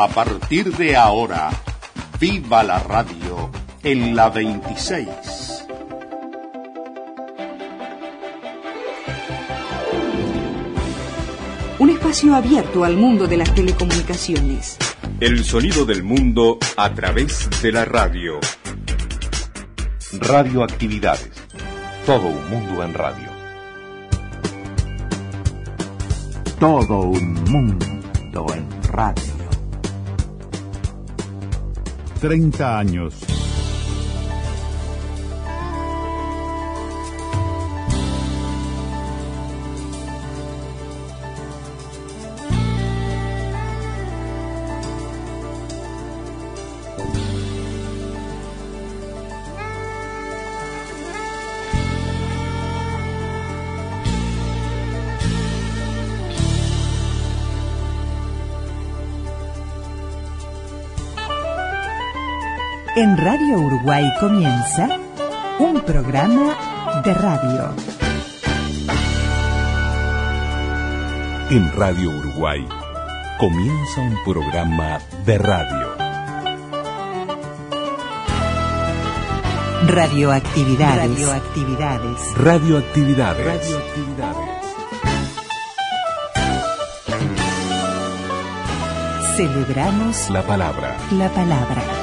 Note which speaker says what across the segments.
Speaker 1: A partir de ahora, viva la radio en la 26.
Speaker 2: Un espacio abierto al mundo de las telecomunicaciones.
Speaker 1: El sonido del mundo a través de la radio. Radioactividades. Todo un mundo en radio.
Speaker 3: Todo un mundo en radio.
Speaker 4: 30 años.
Speaker 2: En Radio Uruguay comienza un programa de radio.
Speaker 1: En Radio Uruguay comienza un programa de radio.
Speaker 2: Radioactividades.
Speaker 1: Radioactividades. Radioactividades. Radioactividades.
Speaker 2: Celebramos
Speaker 1: la palabra.
Speaker 2: La palabra.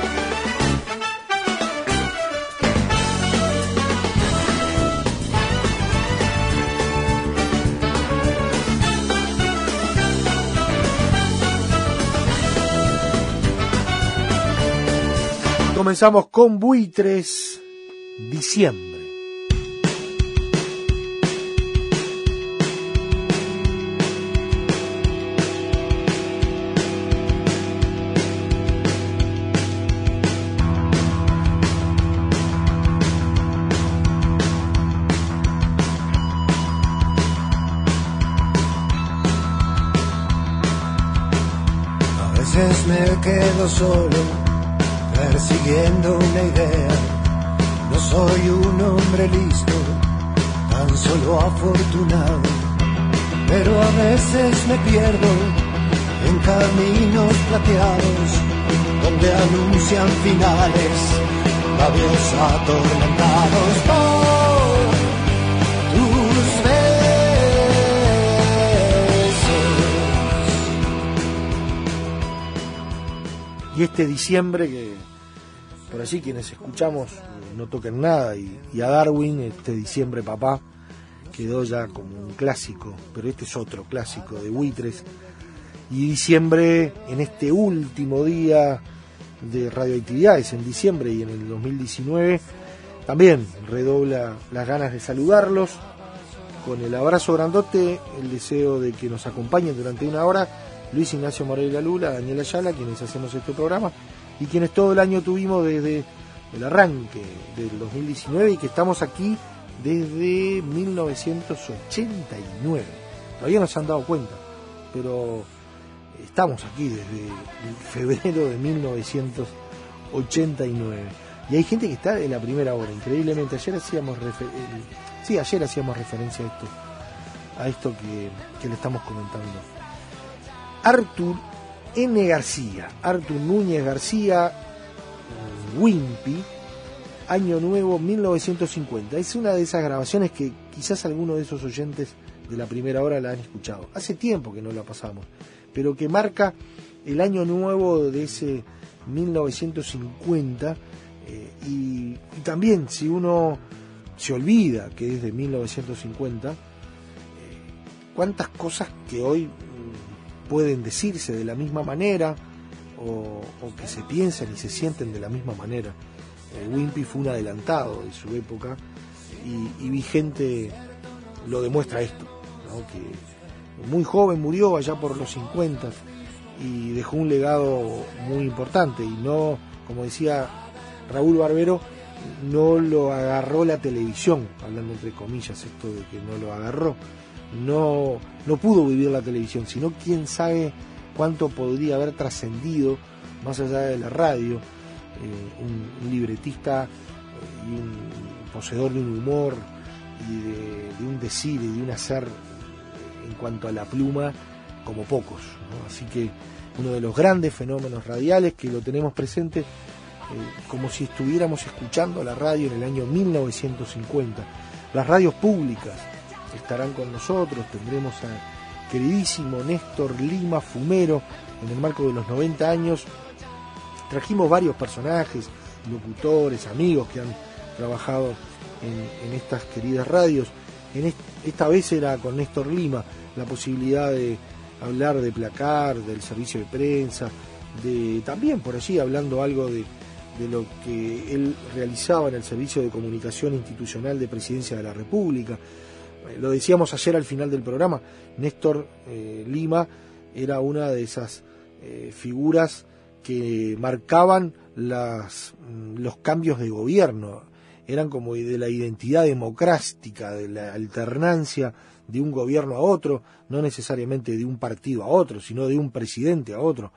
Speaker 3: Comenzamos con Buitres, diciembre.
Speaker 5: Me quedo solo persiguiendo una idea. No soy un hombre listo, tan solo afortunado, pero a veces me pierdo en caminos plateados donde anuncian finales, labios atormentados por tus besos.
Speaker 3: Y este diciembre que por así quienes escuchamos eh, no toquen nada y, a Darwin este diciembre papá quedó ya como un clásico pero este es otro clásico de buitres. Y diciembre en este último día de radioactividades en diciembre y en el 2019 también redobla las ganas de saludarlos. Con el abrazo grandote el deseo de que nos acompañen durante una hora Luis Ignacio Moreira Lula, Daniela Ayala, quienes hacemos este programa y quienes todo el año tuvimos desde el arranque del 2019 y que estamos aquí desde 1989. Todavía no se han dado cuenta, pero estamos aquí desde febrero de 1989. Y hay gente que está de la primera hora, increíblemente. Ayer hacíamos refer sí, ayer hacíamos referencia a esto, a esto que, que le estamos comentando. Artur N. García, Artur Núñez García, Wimpy, Año Nuevo 1950. Es una de esas grabaciones que quizás algunos de esos oyentes de la primera hora la han escuchado. Hace tiempo que no la pasamos, pero que marca el año nuevo de ese 1950 eh, y, y, también si uno se olvida que es de 1950, eh, cuántas cosas que hoy pueden decirse de la misma manera o, que se piensan y se sienten de la misma manera. Eh, Wimpy fue un adelantado de su época y, Vigente lo demuestra esto, que muy joven murió allá por los 50 y dejó un legado muy importante y no, como decía Raúl Barbero, no lo agarró la televisión, hablando entre comillas esto de que no lo agarró, no, no pudo vivir la televisión, sino quién sabe cuánto podría haber trascendido más allá de la radio, eh, un, libretista eh, y un poseedor de un humor y de, de, un decir y de un hacer en cuanto a la pluma como pocos. Así que uno de los grandes fenómenos radiales que lo tenemos presente como si estuviéramos escuchando la radio en el año 1950. Las radios públicas estarán con nosotros, tendremos a queridísimo Néstor Lima Fumero en el marco de los 90 años. Trajimos varios personajes, locutores, amigos que han trabajado en, estas queridas radios. Esta vez era con Néstor Lima la posibilidad de hablar de placar, del servicio de prensa, de también por allí hablando algo de lo que él realizaba en el Servicio de Comunicación Institucional de Presidencia de la República. Eh, lo decíamos ayer al final del programa, Néstor eh, Lima era una de esas eh, figuras que marcaban mm, los cambios de gobierno, eran como de la identidad democrática, de la alternancia de un gobierno a otro, no necesariamente de un partido a otro, sino de un presidente a otro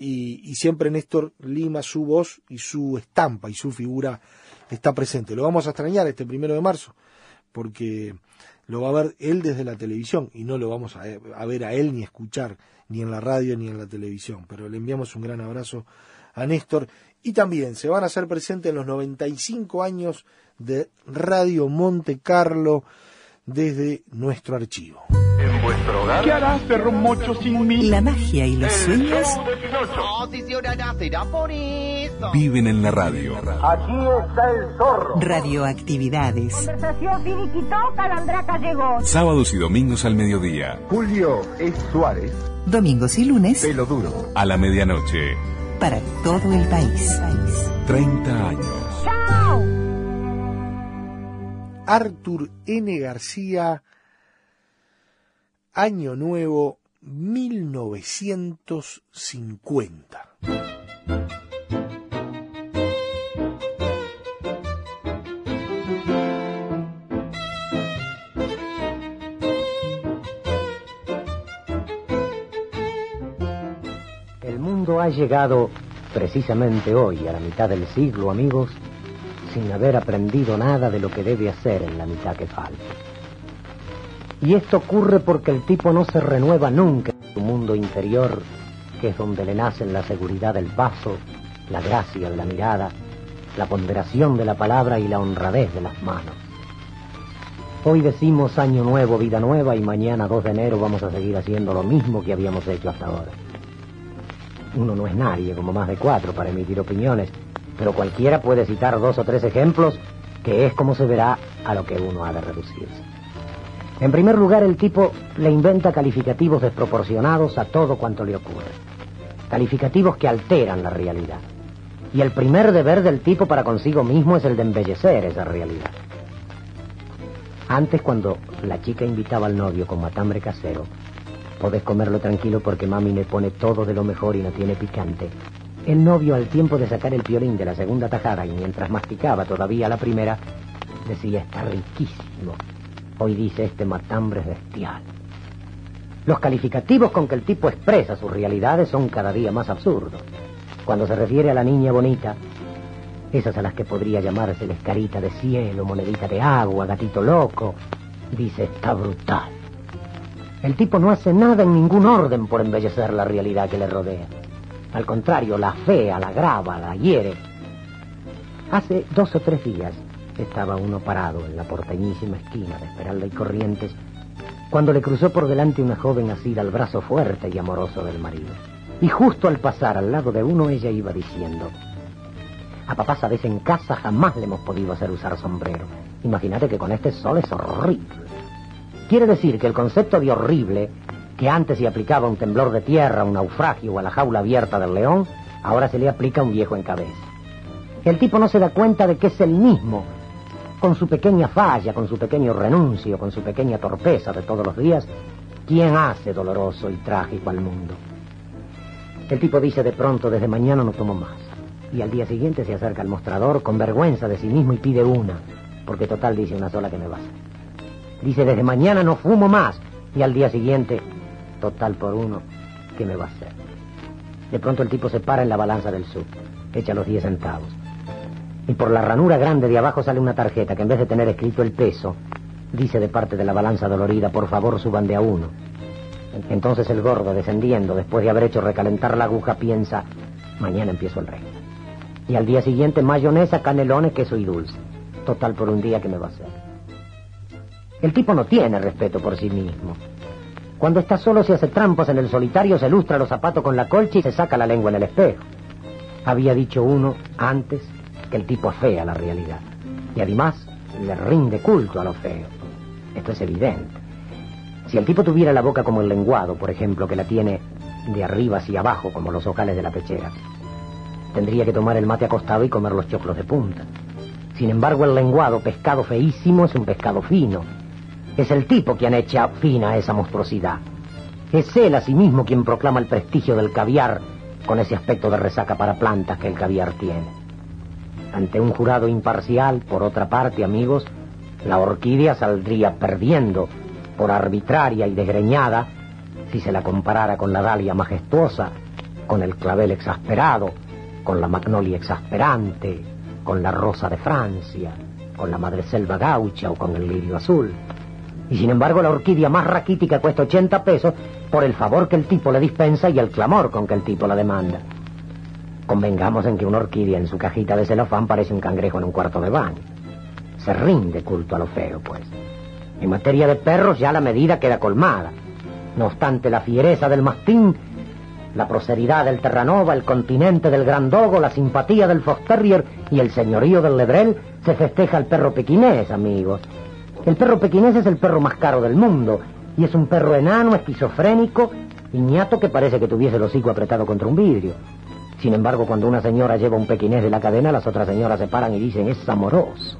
Speaker 3: y, siempre Néstor Lima, su voz y su estampa y su figura está presente. Lo vamos a extrañar este primero de marzo, porque lo va a ver él desde la televisión y no lo vamos a, ver a él ni escuchar ni en la radio ni en la televisión. Pero le enviamos un gran abrazo a Néstor y también se van a hacer presentes en los 95 años de Radio Monte Carlo desde nuestro archivo.
Speaker 6: En vuestro hogar.
Speaker 7: ¿Qué harás, perro mocho, sin mí?
Speaker 8: La magia y los sueños.
Speaker 9: Viven en la radio.
Speaker 10: Aquí está el zorro.
Speaker 8: Radioactividades.
Speaker 11: Conversación llegó.
Speaker 9: Sábados y domingos al mediodía.
Speaker 12: Julio es Suárez.
Speaker 8: Domingos y lunes.
Speaker 12: Pelo duro.
Speaker 9: A la medianoche.
Speaker 8: Para todo el país.
Speaker 9: 30 años.
Speaker 11: ¡Chao!
Speaker 3: Arthur N. García Año Nuevo 1950.
Speaker 13: El mundo ha llegado precisamente hoy, a la mitad del siglo, amigos, sin haber aprendido nada de lo que debe hacer en la mitad que falta. Y esto ocurre porque el tipo no se renueva nunca en su mundo interior, que es donde le nacen la seguridad del paso, la gracia de la mirada, la ponderación de la palabra y la honradez de las manos. Hoy decimos año nuevo, vida nueva y mañana 2 de enero vamos a seguir haciendo lo mismo que habíamos hecho hasta ahora. Uno no es nadie, como más de cuatro, para emitir opiniones, pero cualquiera puede citar dos o tres ejemplos que es como se verá a lo que uno ha de reducirse. En primer lugar, el tipo le inventa calificativos desproporcionados a todo cuanto le ocurre. Calificativos que alteran la realidad. Y el primer deber del tipo para consigo mismo es el de embellecer esa realidad. Antes, cuando la chica invitaba al novio con matambre casero, podés comerlo tranquilo porque mami me pone todo de lo mejor y no tiene picante. El novio, al tiempo de sacar el piolín de la segunda tajada y mientras masticaba todavía la primera, decía, está riquísimo. Hoy dice este matambre es bestial. Los calificativos con que el tipo expresa sus realidades son cada día más absurdos. Cuando se refiere a la niña bonita, esas a las que podría llamarse escarita de cielo, monedita de agua, gatito loco, dice está brutal. El tipo no hace nada en ningún orden por embellecer la realidad que le rodea. Al contrario, la fea, la grava, la hiere. Hace dos o tres días estaba uno parado en la porteñísima esquina de Esmeralda y Corrientes cuando le cruzó por delante una joven asida al brazo fuerte y amoroso del marido. Y justo al pasar al lado de uno ella iba diciendo, a papá sabes en casa jamás le hemos podido hacer usar sombrero. Imagínate que con este sol es horrible. Quiere decir que el concepto de horrible, que antes se aplicaba a un temblor de tierra, un naufragio o a la jaula abierta del león, ahora se le aplica a un viejo en cabeza. El tipo no se da cuenta de que es el mismo con su pequeña falla, con su pequeño renuncio, con su pequeña torpeza de todos los días, ¿quién hace doloroso y trágico al mundo? El tipo dice de pronto, desde mañana no tomo más. Y al día siguiente se acerca al mostrador con vergüenza de sí mismo y pide una, porque total dice una sola que me basta. Dice, desde mañana no fumo más. Y al día siguiente, total por uno, ¿qué me va a hacer? De pronto el tipo se para en la balanza del sub, echa los 10 centavos y por la ranura grande de abajo sale una tarjeta que en vez de tener escrito el peso, dice de parte de la balanza dolorida, por favor suban de a uno. Entonces el gordo, descendiendo, después de haber hecho recalentar la aguja, piensa, mañana empiezo el rey. Y al día siguiente mayonesa, canelones, queso y dulce. Total por un día que me va a hacer. El tipo no tiene respeto por sí mismo. Cuando está solo se hace trampas en el solitario, se lustra los zapatos con la colcha y se saca la lengua en el espejo. Había dicho uno antes que el tipo afea la realidad. Y además le rinde culto a lo feo. Esto es evidente. Si el tipo tuviera la boca como el lenguado, por ejemplo, que la tiene de arriba hacia abajo, como los ojales de la pechera, tendría que tomar el mate acostado y comer los choclos de punta. Sin embargo, el lenguado, pescado feísimo, es un pescado fino. Es el tipo quien echa fina a esa monstruosidad. Es él a sí quien proclama el prestigio del caviar con ese aspecto de resaca para plantas que el caviar tiene. Ante un jurado imparcial, por otra parte, amigos, la orquídea saldría perdiendo por arbitraria y desgreñada si se la comparara con la dalia majestuosa, con el clavel exasperado, con la magnolia exasperante, con la rosa de Francia, con la madreselva gaucha o con el lirio azul. Y sin embargo la orquídea más raquítica cuesta 80 pesos por el favor que el tipo le dispensa y el clamor con que el tipo la demanda. Convengamos en que una orquídea en su cajita de celofán parece un cangrejo en un cuarto de baño. Se rinde culto a lo feo, pues. En materia de perros ya la medida queda colmada. No obstante, la fiereza del mastín, la proceridad del terranova, el continente del grandogo, la simpatía del fox terrier y el señorío del lebrel, se festeja el perro pequinés, amigos. El perro pequinés es el perro más caro del mundo y es un perro enano, esquizofrénico, niñato que parece que tuviese el hocico apretado contra un vidrio. Sin embargo, cuando una señora lleva un pequinés de la cadena, las otras señoras se paran y dicen, es amoroso.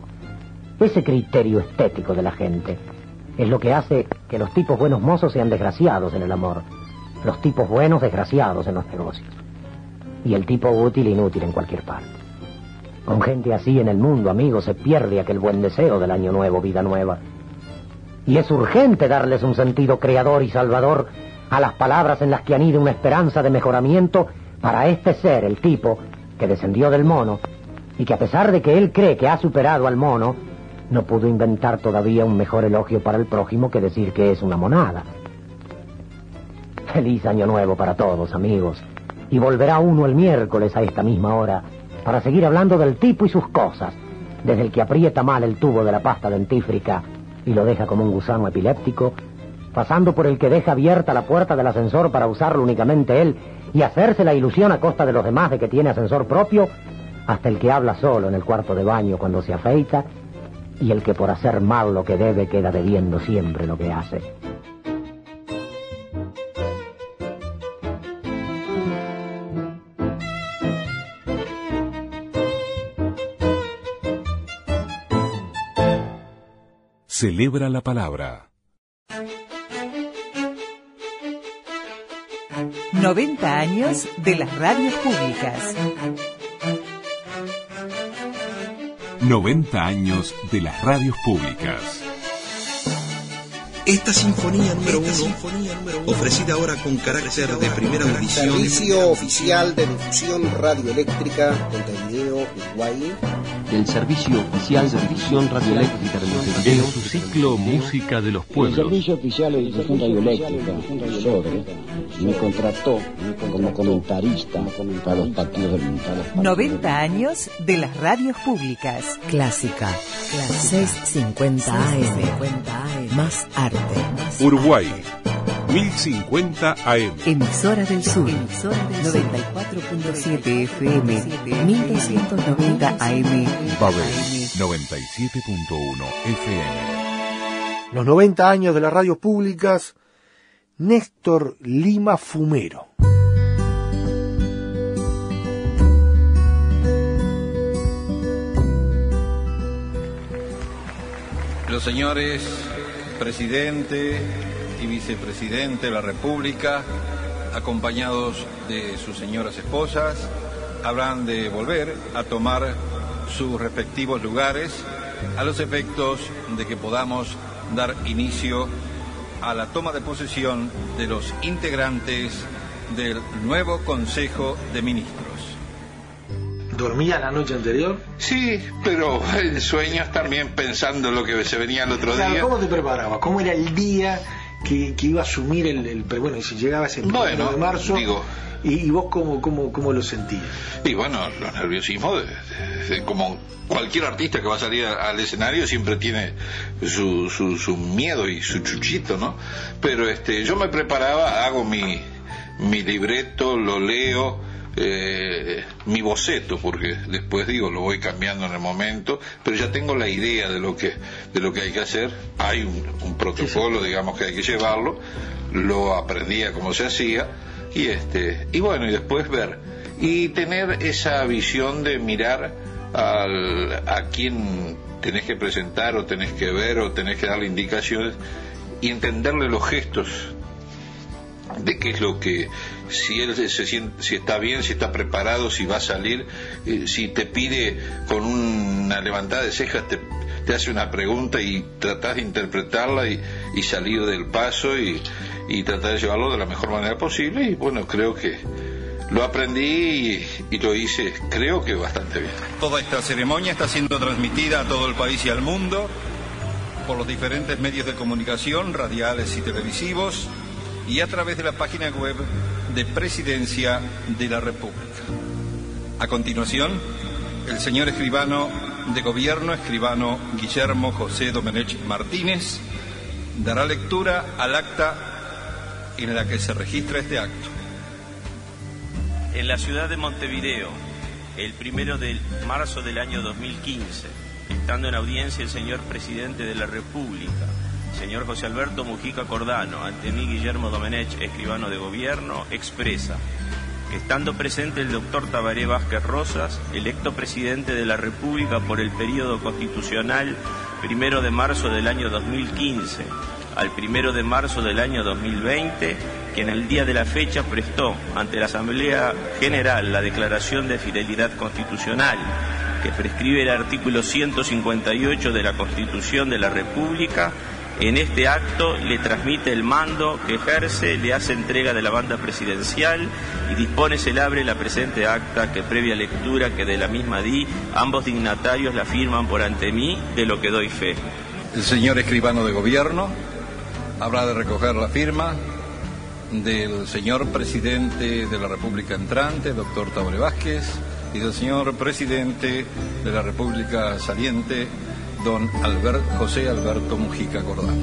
Speaker 13: Ese criterio estético de la gente es lo que hace que los tipos buenos mozos sean desgraciados en el amor, los tipos buenos desgraciados en los negocios, y el tipo útil inútil en cualquier parte. Con gente así en el mundo, amigos, se pierde aquel buen deseo del año nuevo, vida nueva. Y es urgente darles un sentido creador y salvador a las palabras en las que anida una esperanza de mejoramiento para este ser, el tipo, que descendió del mono, y que a pesar de que él cree que ha superado al mono, no pudo inventar todavía un mejor elogio para el prójimo que decir que es una monada. Feliz año nuevo para todos, amigos. Y volverá uno el miércoles a esta misma hora para seguir hablando del tipo y sus cosas, desde el que aprieta mal el tubo de la pasta dentífrica y lo deja como un gusano epiléptico, pasando por el que deja abierta la puerta del ascensor para usarlo únicamente él y hacerse la ilusión a costa de los demás de que tiene ascensor propio, hasta el que habla solo en el cuarto de baño cuando se afeita y el que por hacer mal lo que debe queda debiendo siempre lo que hace.
Speaker 9: Celebra la palabra.
Speaker 8: 90 años de las radios públicas.
Speaker 9: 90 años de las radios públicas.
Speaker 6: Esta sinfonía número uno, ofrecida ahora con carácter de primera audición.
Speaker 14: Servicio oficial de difusión radioeléctrica Montevideo, Uruguay.
Speaker 15: Del Servicio Oficial de Difusión Radioeléctrica de Montevideo.
Speaker 16: En su ciclo Música de los Pueblos.
Speaker 17: El Servicio Oficial de Difusión Radioeléctrica, sobre, me contrató como comentarista para los partidos del Mundo.
Speaker 8: 90 años de las radios públicas.
Speaker 18: Clásica. 650 AM. Más arte.
Speaker 9: Uruguay. 1050 AM.
Speaker 8: Emisora del Sur. 94.7 FM. 1290 AM.
Speaker 9: Babel. 97.1 FM.
Speaker 3: Los 90 años de las radios públicas. Néstor Lima Fumero.
Speaker 19: Los señores presidente y vicepresidente de la República, acompañados de sus señoras esposas, habrán de volver a tomar sus respectivos lugares a los efectos de que podamos dar inicio a la toma de posesión de los integrantes del nuevo Consejo de Ministros.
Speaker 20: ¿Dormía la noche anterior?
Speaker 21: Sí, pero en sueños también pensando lo que se venía el otro
Speaker 20: Claro,
Speaker 21: día.
Speaker 20: ¿Cómo te preparabas? ¿Cómo era el día que, que iba a asumir el, el pero bueno, y si llegaba ese
Speaker 22: Bueno,
Speaker 20: de marzo,
Speaker 22: digo-
Speaker 20: y, y vos cómo, cómo, cómo lo sentías?
Speaker 22: Y bueno, los nerviosismos, de- de- como cualquier artista que va a salir al escenario, siempre tiene su, su, su miedo y su chuchito, ¿no? Pero este, yo me preparaba, hago mi, mi libreto, lo leo, eh, mi boceto, porque después digo, lo voy cambiando en el momento, pero ya tengo la idea de lo que, de lo que hay que hacer. Hay un, un protocolo, digamos, que hay que llevarlo, lo aprendía como se hacía, y este, y bueno, y después ver, y tener esa visión de mirar al, a quién tenés que presentar o tenés que ver o tenés que darle indicaciones y entenderle los gestos de qué es lo que si él se siente, si está bien, si está preparado, si va a salir, eh, si te pide con una levantada de cejas te, te hace una pregunta y tratás de interpretarla y, y salir del paso y, y tratar de llevarlo de la mejor manera posible y bueno creo que lo aprendí y, y lo hice creo que bastante bien.
Speaker 6: Toda esta ceremonia está siendo transmitida a todo el país y al mundo por los diferentes medios de comunicación, radiales y televisivos, y a través de la página web de Presidencia de la República. A continuación, el señor escribano de gobierno, escribano Guillermo José Domenech Martínez, dará lectura al acta en la que se registra este acto.
Speaker 21: En la ciudad de Montevideo, el primero de marzo del año 2015, estando en audiencia el señor presidente de la República, señor José Alberto Mujica Cordano, ante mí Guillermo Domenech, escribano de gobierno, expresa, estando presente el doctor Tabaré Vázquez Rosas, electo presidente de la República por el periodo constitucional primero de marzo del año 2015 al primero de marzo del año 2020, que en el día de la fecha prestó ante la Asamblea General la declaración de fidelidad constitucional que prescribe el artículo 158 de la Constitución de la República, en este acto le transmite el mando que ejerce, le hace entrega de la banda presidencial y dispone se abre la presente acta que previa lectura que de la misma di, ambos dignatarios la firman por ante mí, de lo que doy fe.
Speaker 6: El señor escribano de gobierno habrá de recoger la firma del señor presidente de la República entrante, doctor Tabre Vázquez, y del señor presidente de la República saliente, don Albert, José Alberto Mujica Cordano.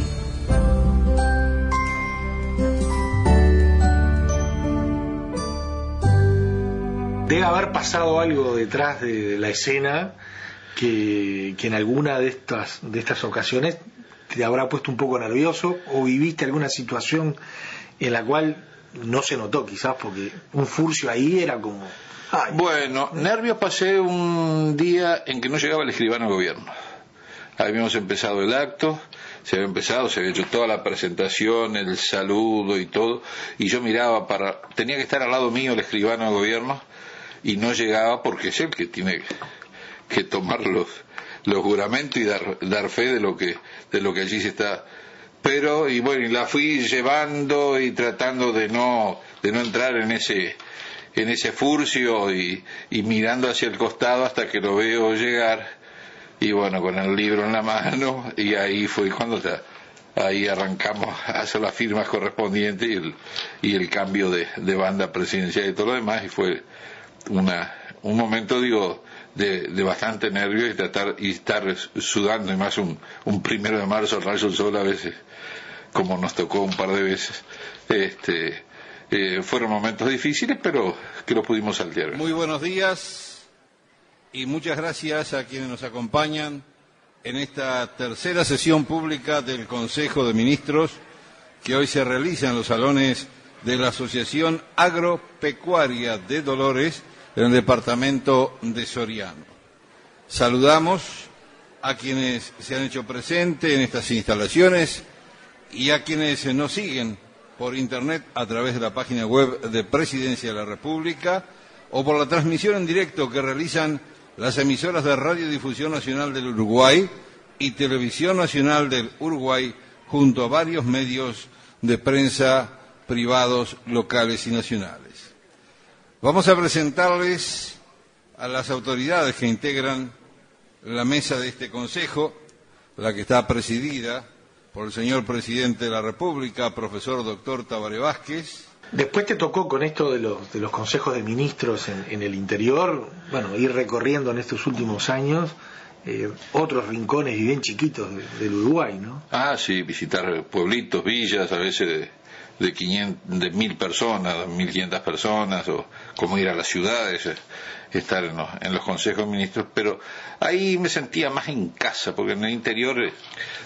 Speaker 20: Debe haber pasado algo detrás de la escena que, que en alguna de estas, de estas ocasiones te habrá puesto un poco nervioso o viviste alguna situación en la cual no se notó quizás porque un furcio ahí era como...
Speaker 22: Bueno, nervios pasé un día en que no llegaba el escribano de gobierno. Habíamos empezado el acto, se había empezado, se había hecho toda la presentación, el saludo y todo, y yo miraba para, tenía que estar al lado mío el escribano de gobierno, y no llegaba porque es el que tiene que tomar los, los juramentos y dar, dar fe de lo que, de lo que allí se está. Pero, y bueno, y la fui llevando y tratando de no, de no entrar en ese, en ese furcio y, y mirando hacia el costado hasta que lo veo llegar y bueno, con el libro en la mano y ahí fue cuando ahí arrancamos a hacer las firmas correspondientes y el, y el cambio de, banda presidencial y todo lo demás y fue una, un momento digo de, de bastante nervio y tratar y estar sudando y más un, un primero de marzo rayo del sol a veces como nos tocó un par de veces este eh, fueron momentos difíciles pero que lo pudimos saltear.
Speaker 6: Muy buenos días y muchas gracias a quienes nos acompañan en esta tercera sesión pública del Consejo de Ministros que hoy se realiza en los salones de la Asociación Agropecuaria de Dolores en el departamento de Soriano. Saludamos a quienes se han hecho presente en estas instalaciones y a quienes nos siguen por internet a través de la página web de Presidencia de la República o por la transmisión en directo que realizan las emisoras de Radiodifusión Nacional del Uruguay y Televisión Nacional del Uruguay junto a varios medios de prensa privados, locales y nacionales. Vamos a presentarles a las autoridades que integran la mesa de este Consejo, la que está presidida por el señor presidente de la República, profesor doctor Tabaré Vázquez.
Speaker 20: Después te tocó con esto de los, de los consejos de ministros en, en el interior, bueno, ir recorriendo en estos últimos años eh, otros rincones y bien chiquitos de, del Uruguay, ¿no?
Speaker 22: Ah, sí, visitar pueblitos, villas, a veces de, de, 500, de mil personas, mil quinientas personas, o como ir a las ciudades, eh, estar en los, en los consejos de ministros, pero ahí me sentía más en casa, porque en el interior, eh,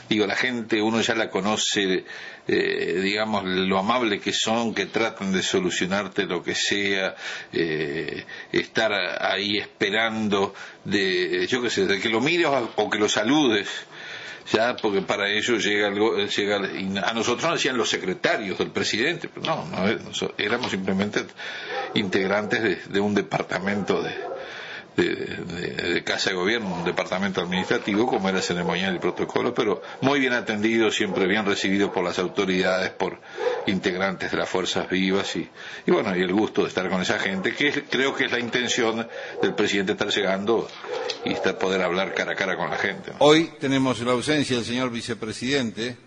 Speaker 22: digo, la gente, uno ya la conoce, eh, digamos, lo amable que son, que tratan de solucionarte lo que sea, eh, estar ahí esperando de, yo qué sé, de que lo mires o que lo saludes ya porque para ellos llega algo llega a nosotros nos decían los secretarios del presidente pero no, no éramos simplemente integrantes de, de un departamento de, de, Casa de Gobierno, un departamento administrativo, como era ceremonial y protocolo, pero muy bien atendido, siempre bien recibido por las autoridades, por integrantes de las fuerzas vivas y, y bueno, y el gusto de estar con esa gente, que creo que es la intención del presidente estar llegando y estar, poder hablar cara a cara con la gente.
Speaker 6: Hoy tenemos la ausencia del señor vicepresidente,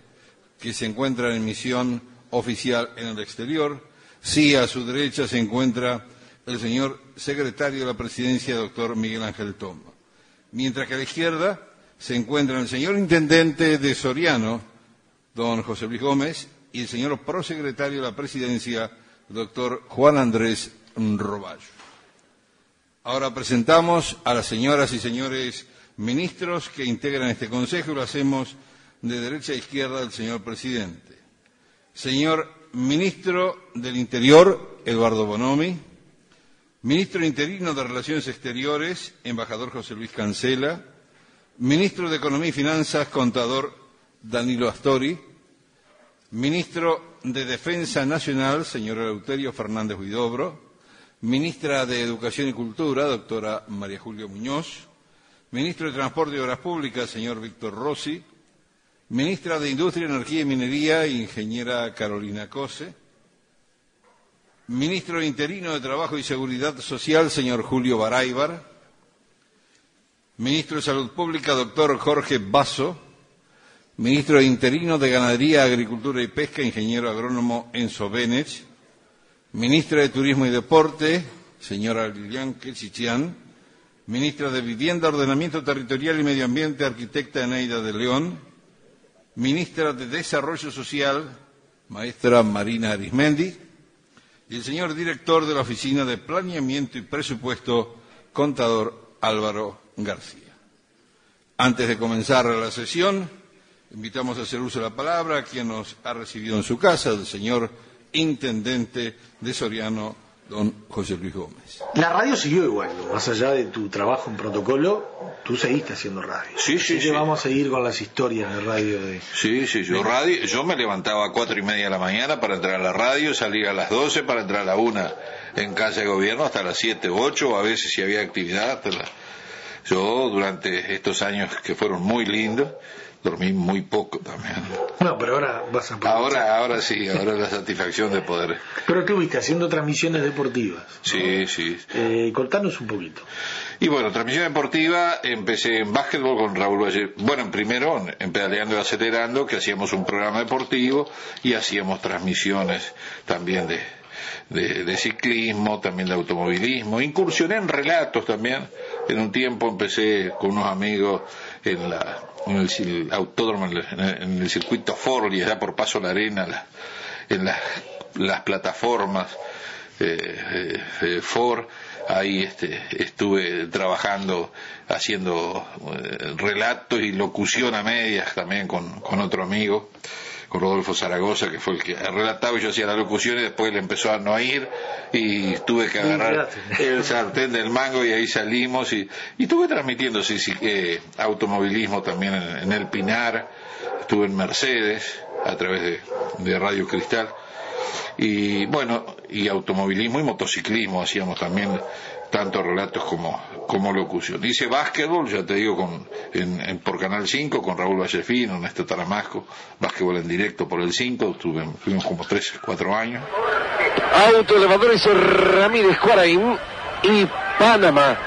Speaker 6: que se encuentra en misión oficial en el exterior. Sí, a su derecha se encuentra el señor secretario de la presidencia, doctor Miguel Ángel Tomba. Mientras que a la izquierda se encuentran el señor intendente de Soriano, don José Luis Gómez, y el señor prosecretario de la presidencia, doctor Juan Andrés Roballo. Ahora presentamos a las señoras y señores ministros que integran este consejo y lo hacemos de derecha a izquierda del señor presidente. Señor ministro del Interior, Eduardo Bonomi. Ministro interino de Relaciones Exteriores, embajador José Luis Cancela. Ministro de Economía y Finanzas, contador Danilo Astori. Ministro de Defensa Nacional, señor Eleuterio Fernández Huidobro. Ministra de Educación y Cultura, doctora María Julio Muñoz. Ministro de Transporte y Obras Públicas, señor Víctor Rossi. Ministra de Industria, Energía y Minería, ingeniera Carolina Cose. Ministro interino de Trabajo y Seguridad Social, señor Julio Baraybar. Ministro de Salud Pública, doctor Jorge Basso. Ministro interino de Ganadería, Agricultura y Pesca, ingeniero agrónomo Enzo Benech. Ministra de Turismo y Deporte, señora Lilian Quechichian. Ministra de Vivienda, Ordenamiento Territorial y Medio Ambiente, arquitecta Eneida de León. Ministra de Desarrollo Social, maestra Marina Arismendi y el señor director de la Oficina de Planeamiento y Presupuesto, contador Álvaro García. Antes de comenzar la sesión, invitamos a hacer uso de la palabra a quien nos ha recibido en su casa, el señor intendente de Soriano, don José Luis Gómez.
Speaker 20: La radio siguió igual, más allá de tu trabajo en protocolo, tú seguiste haciendo radio.
Speaker 22: Sí, sí,
Speaker 20: Así que
Speaker 22: sí.
Speaker 20: vamos a seguir con las historias de radio de...
Speaker 22: Sí, sí, yo radio, yo me levantaba a cuatro y media de la mañana para entrar a la radio, salir a las doce para entrar a la una en casa de gobierno hasta las siete u ocho, a veces si había actividad. hasta la- Yo durante estos años que fueron muy lindos, dormí muy poco también.
Speaker 20: No, pero ahora vas a...
Speaker 22: Ahora, ahora sí, ahora la satisfacción de poder.
Speaker 20: Pero estuviste haciendo transmisiones deportivas.
Speaker 22: Sí, sí.
Speaker 20: Eh, contanos un poquito.
Speaker 22: Y bueno, transmisión deportiva, empecé en básquetbol con Raúl Valle. Bueno, en primero en- en Pedaleando y Acelerando, que hacíamos un programa deportivo y hacíamos transmisiones también de, de, de ciclismo, también de automovilismo. Incursioné en relatos también. En un tiempo empecé con unos amigos en la en el, cil- autódromo, en el, en el circuito Forli, allá por Paso la Arena, la- en las, plataformas eh, eh, Ford, ahí este, estuve trabajando haciendo eh, relatos y locución a medias también con, con otro amigo, con Rodolfo Zaragoza, que fue el que relataba y yo hacía la locución y después le empezó a no ir y tuve que agarrar el sartén del mango y ahí salimos y, y estuve transmitiendo sí, sí, eh, automovilismo también en, en el Pinar, estuve en Mercedes a través de, de Radio Cristal y bueno, y automovilismo y motociclismo hacíamos también tanto relatos como, como locución. Hice básquetbol, ya te digo, con, en, en- por Canal 5 con Raúl Vallefino, Néstor Taramasco, básquetbol en directo por el 5, tuve, tuvimos como 3, 4 años.
Speaker 23: Autoelevadores Ramírez Cuaraín y Panamá.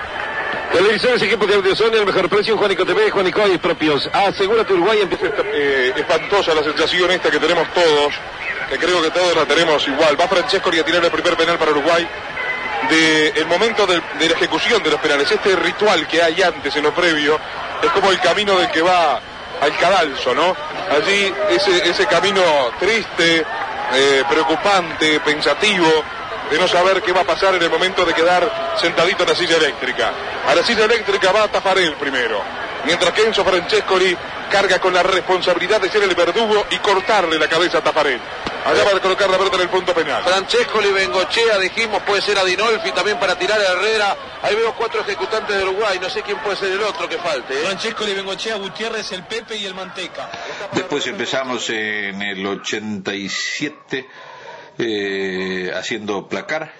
Speaker 24: Televisiones, equipo de audio Sony, el mejor precio, Juanico TV, Juanico y propios. Asegúrate Uruguay empieza.
Speaker 23: Eh, espantosa la sensación esta que tenemos todos, que creo que todos la tenemos igual. Va Francesco a tirar el primer penal para Uruguay. De el momento de, la ejecución de los penales, este ritual que hay antes en lo previo, es como el camino del que va al cadalso, ¿no? Allí ese, ese camino triste, eh, preocupante, pensativo, de no saber qué va a pasar en el momento de quedar sentadito en la silla eléctrica. A la silla eléctrica va Tafarel primero, mientras que Enzo Francescoli carga con la responsabilidad de ser el verdugo y cortarle la cabeza a Tafarel. Allá va a colocar la pelota en el punto penal.
Speaker 24: Francescoli, Bengochea, dijimos, puede ser Adinolfi también para tirar a Herrera. Ahí veo cuatro ejecutantes de Uruguay, no sé quién puede ser el otro que falte. ¿eh?
Speaker 25: Francescoli, Bengochea, Gutiérrez, el Pepe y el Manteca.
Speaker 22: Después empezamos en el 87 eh, haciendo placar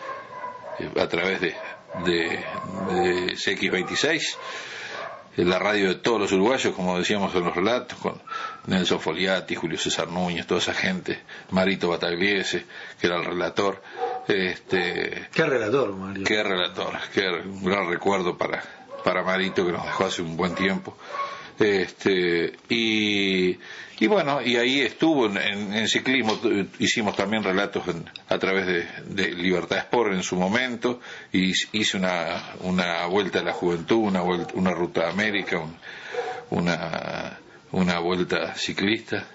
Speaker 22: eh, a través de, de, de CX26 en la radio de todos los uruguayos, como decíamos en los relatos, con Nelson Foliati, Julio César Núñez, toda esa gente, Marito Batagliese, que era el relator. Este,
Speaker 20: Qué relator, Mario.
Speaker 22: Qué relator, qué un gran recuerdo para, para Marito que nos dejó hace un buen tiempo. Este, y, y bueno, y ahí estuvo en, en, en ciclismo, hicimos también relatos en, a través de, de, Libertad Sport en su momento, y hice una, una vuelta a la juventud, una, vuelta, una ruta a América, un, una, una vuelta ciclista,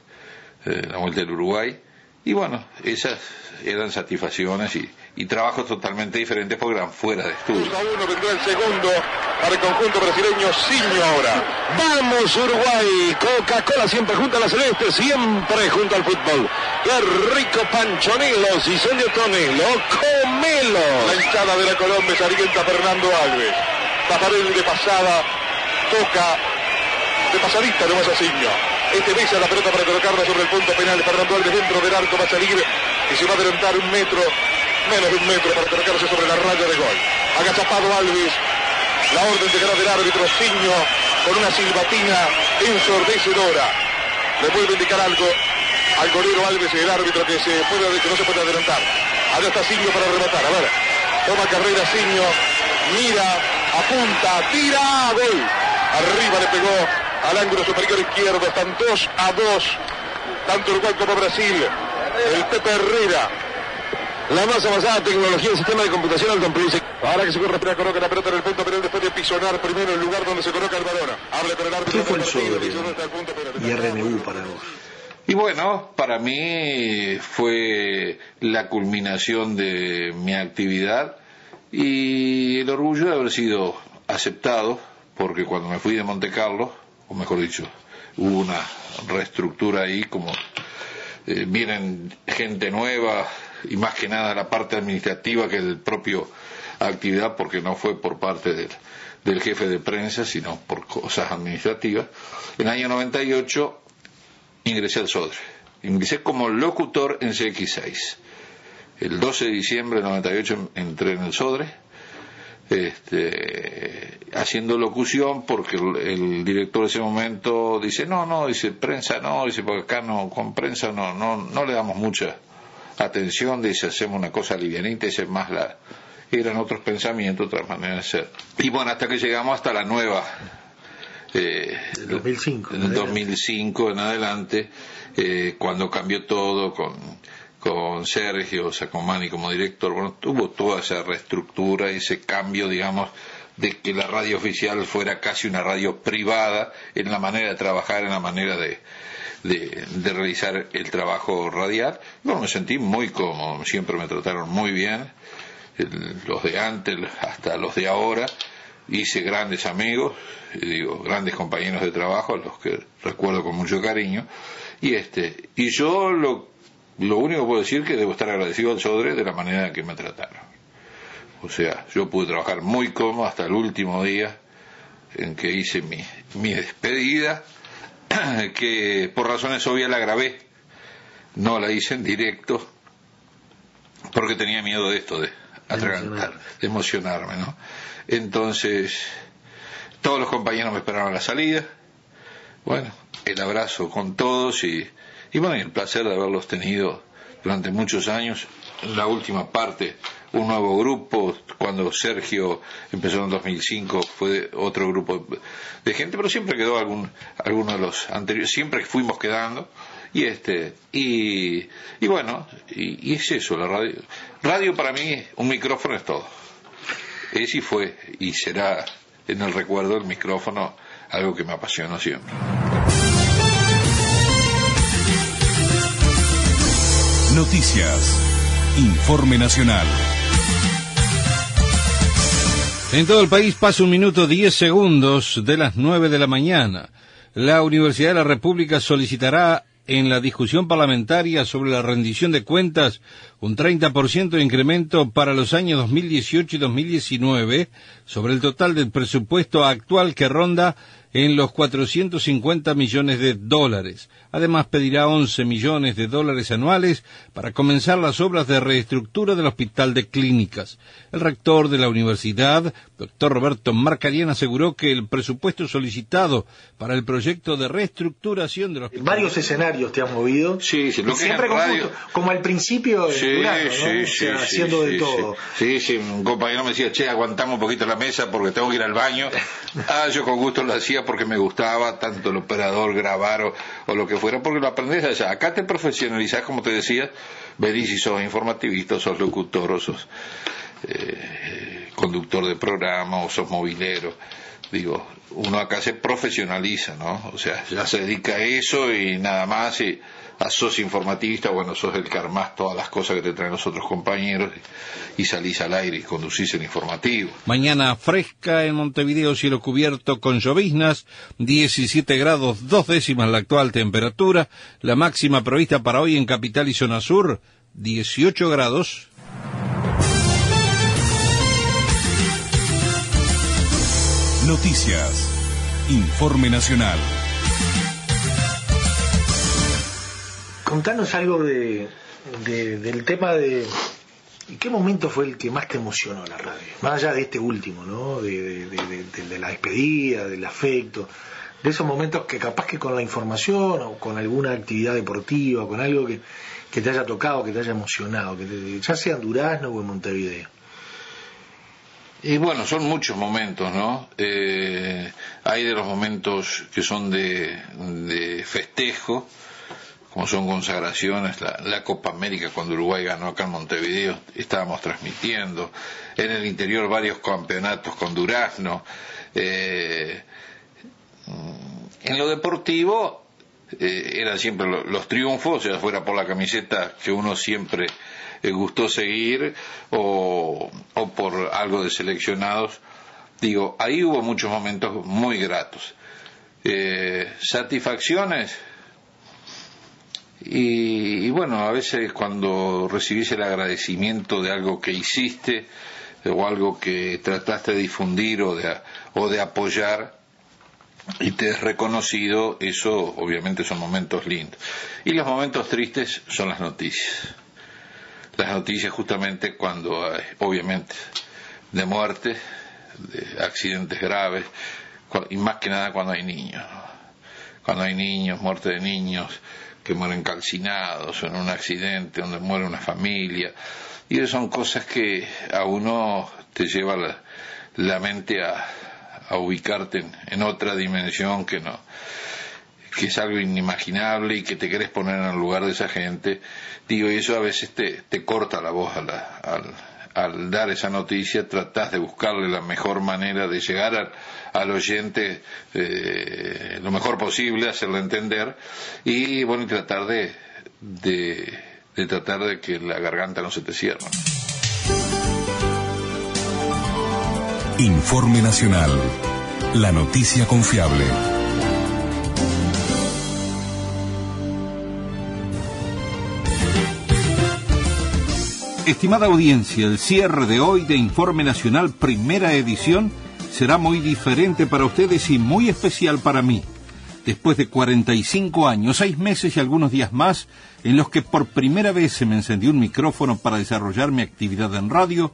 Speaker 22: eh, la vuelta del Uruguay, y bueno, esas eran satisfacciones y, y trabajos totalmente diferentes porque eran fuera de estudio.
Speaker 23: uno vendrá el segundo para el conjunto brasileño Siño ahora.
Speaker 24: Vamos Uruguay, Coca-Cola siempre junto a la celeste, siempre junto al fútbol. Qué rico panchonelo, si son de tonelo, comelo.
Speaker 23: La hinchada de la Colombia se alienta Fernando Alves. Taparel de pasada, toca de pasadita nomás a Siño. Este besa la pelota para colocarla sobre el punto penal. Fernando Alves dentro del arco va a salir y se va a adelantar un metro menos de un metro para colocarse sobre la raya de gol. Agachapado Alves, la orden llegará del árbitro Siño con una silbatina ensordecedora. Le vuelve a indicar algo al golero Alves el árbitro que, se puede, que no se puede adelantar. Allá está Siño para rematar. A ver, toma carrera Siño, mira, apunta, tira, gol. Arriba le pegó al ángulo superior izquierdo. Están 2 a 2, tanto Uruguay como Brasil. El Pepe Herrera
Speaker 24: la más avanzada tecnología del sistema de computación automotriz.
Speaker 23: Ahora que se corre, espera, coloca la pelota en el punto penal después de pisonar primero el lugar donde se coloca el balón. Habla con el árbitro.
Speaker 20: ¿Qué fue el sobre y RNU para vos?
Speaker 22: Y bueno, para mí fue la culminación de mi actividad y el orgullo de haber sido aceptado, porque cuando me fui de Monte Carlo, mejor dicho, hubo una reestructura ahí, como eh, vienen gente nueva, y más que nada la parte administrativa que el propio actividad, porque no fue por parte del, del jefe de prensa, sino por cosas administrativas. En el año 98 ingresé al SODRE. Ingresé como locutor en CX6. El 12 de diciembre del 98 entré en el SODRE, este, haciendo locución porque el, el, director de ese momento dice, no, no, dice, prensa no, dice, porque acá no, con prensa no, no, no le damos mucha atención, dice, hacemos una cosa livianita, es más la... Eran otros pensamientos, otras maneras de ser. Y bueno, hasta que llegamos hasta la nueva...
Speaker 20: Eh, el 2005.
Speaker 22: En el 2005 en adelante, eh, cuando cambió todo con, con Sergio Sacomani como director, bueno, tuvo toda esa reestructura, ese cambio, digamos, de que la radio oficial fuera casi una radio privada en la manera de trabajar, en la manera de, de, realizar el trabajo radial. Bueno, me sentí muy cómodo, siempre me trataron muy bien, el, los de antes hasta los de ahora. Hice grandes amigos, digo, grandes compañeros de trabajo, los que recuerdo con mucho cariño. Y este, y yo lo, lo único que puedo decir es que debo estar agradecido al Sodre de la manera en que me trataron. O sea, yo pude trabajar muy cómodo hasta el último día en que hice mi, mi despedida que por razones obvias la grabé, no la hice en directo, porque tenía miedo de esto, de atragantar, de emocionarme, ¿no? Entonces, todos los compañeros me esperaron a la salida, bueno, el abrazo con todos y, y bueno, el placer de haberlos tenido durante muchos años la última parte un nuevo grupo. Cuando Sergio empezó en 2005 fue otro grupo de gente, pero siempre quedó algún, alguno de los anteriores, siempre fuimos quedando. Y este, y, y bueno, y, es eso, la radio. Radio para mí, un micrófono es todo. Es y fue, y será en el recuerdo el micrófono algo que me apasionó siempre.
Speaker 9: Noticias. Informe Nacional.
Speaker 6: En todo el país pasa un minuto diez segundos de las nueve de la mañana. La Universidad de la República solicitará en la discusión parlamentaria sobre la rendición de cuentas un 30% de incremento para los años 2018 y 2019 sobre el total del presupuesto actual que ronda en los 450 millones de dólares. Además, pedirá 11 millones de dólares anuales para comenzar las obras de reestructura del Hospital de Clínicas. El rector de la universidad, doctor Roberto Marcarian, aseguró que el presupuesto solicitado para el proyecto de reestructuración del hospital...
Speaker 20: Varios escenarios te has movido.
Speaker 22: Sí, sí, lo que
Speaker 20: Siempre como, como al principio de
Speaker 22: Sí,
Speaker 20: Durano, ¿no?
Speaker 22: sí,
Speaker 20: O sea,
Speaker 22: sí,
Speaker 20: haciendo
Speaker 22: sí,
Speaker 20: de todo.
Speaker 22: Sí, sí, un compañero me decía, che, aguantamos un poquito la mesa porque tengo que ir al baño. Ah, yo con gusto lo hacía porque me gustaba tanto el operador, grabar o, o lo que fuera, porque lo aprendés allá. Acá te profesionalizás, como te decía, venís si sos informativista, sos locutor, o sos eh, conductor de programa, o sos movilero. Digo, uno acá se profesionaliza, ¿no? O sea, ya se dedica a eso y nada más, y ah, sos informativista, bueno, sos el que armás todas las cosas que te traen los otros compañeros y, salís al aire y conducís el informativo.
Speaker 6: Mañana fresca en Montevideo, cielo cubierto con lloviznas, 17 grados dos décimas la actual temperatura, la máxima prevista para hoy en Capital y Zona Sur, 18 grados.
Speaker 9: Noticias. Informe Nacional.
Speaker 20: Contanos algo de, de- del tema de... ¿Qué momento fue el que más te emocionó la radio? Más allá de este último, ¿no? De- de la despedida, del afecto, de esos momentos que capaz que con la información o con alguna actividad deportiva, con algo que, que te haya tocado, que te haya emocionado, que te- ya sea en Durazno o en Montevideo.
Speaker 22: Y bueno, son muchos momentos, ¿no? Eh, hay de los momentos que son de, festejo, como son consagraciones, la, Copa América cuando Uruguay ganó acá en Montevideo, estábamos transmitiendo, en el interior varios campeonatos con Durazno. Eh, en lo deportivo eh, eran siempre lo- los triunfos, ya fuera por la camiseta que uno siempre gustó seguir o, o por algo de seleccionados. Digo, ahí hubo muchos momentos muy gratos. Eh, satisfacciones. Y, y bueno, a veces cuando recibís el agradecimiento de algo que hiciste o algo que trataste de difundir o de, o de apoyar, y te es reconocido, eso obviamente son momentos lindos. Y los momentos tristes son las noticias. Las noticias justamente cuando hay, obviamente, de muerte, de accidentes graves, y más que nada cuando hay niños. Cuando hay niños, muerte de niños que mueren calcinados en un accidente donde muere una familia. Y esas son cosas que a uno te lleva la, mente a, a ubicarte en otra dimensión que no que es algo inimaginable y que te querés poner en el lugar de esa gente digo y eso a veces te, te corta la voz a la- al, al dar esa noticia tratás de buscarle la mejor manera de llegar al, al oyente eh, lo mejor posible hacerle entender y bueno y tratar de, de de tratar de que la garganta no se te cierre
Speaker 9: Informe Nacional. La noticia confiable.
Speaker 6: Estimada audiencia, el cierre de hoy de Informe Nacional Primera Edición será muy diferente para ustedes y muy especial para mí. Después de 45 años, seis meses y algunos días más, en los que por primera vez se me encendió un micrófono para desarrollar mi actividad en radio,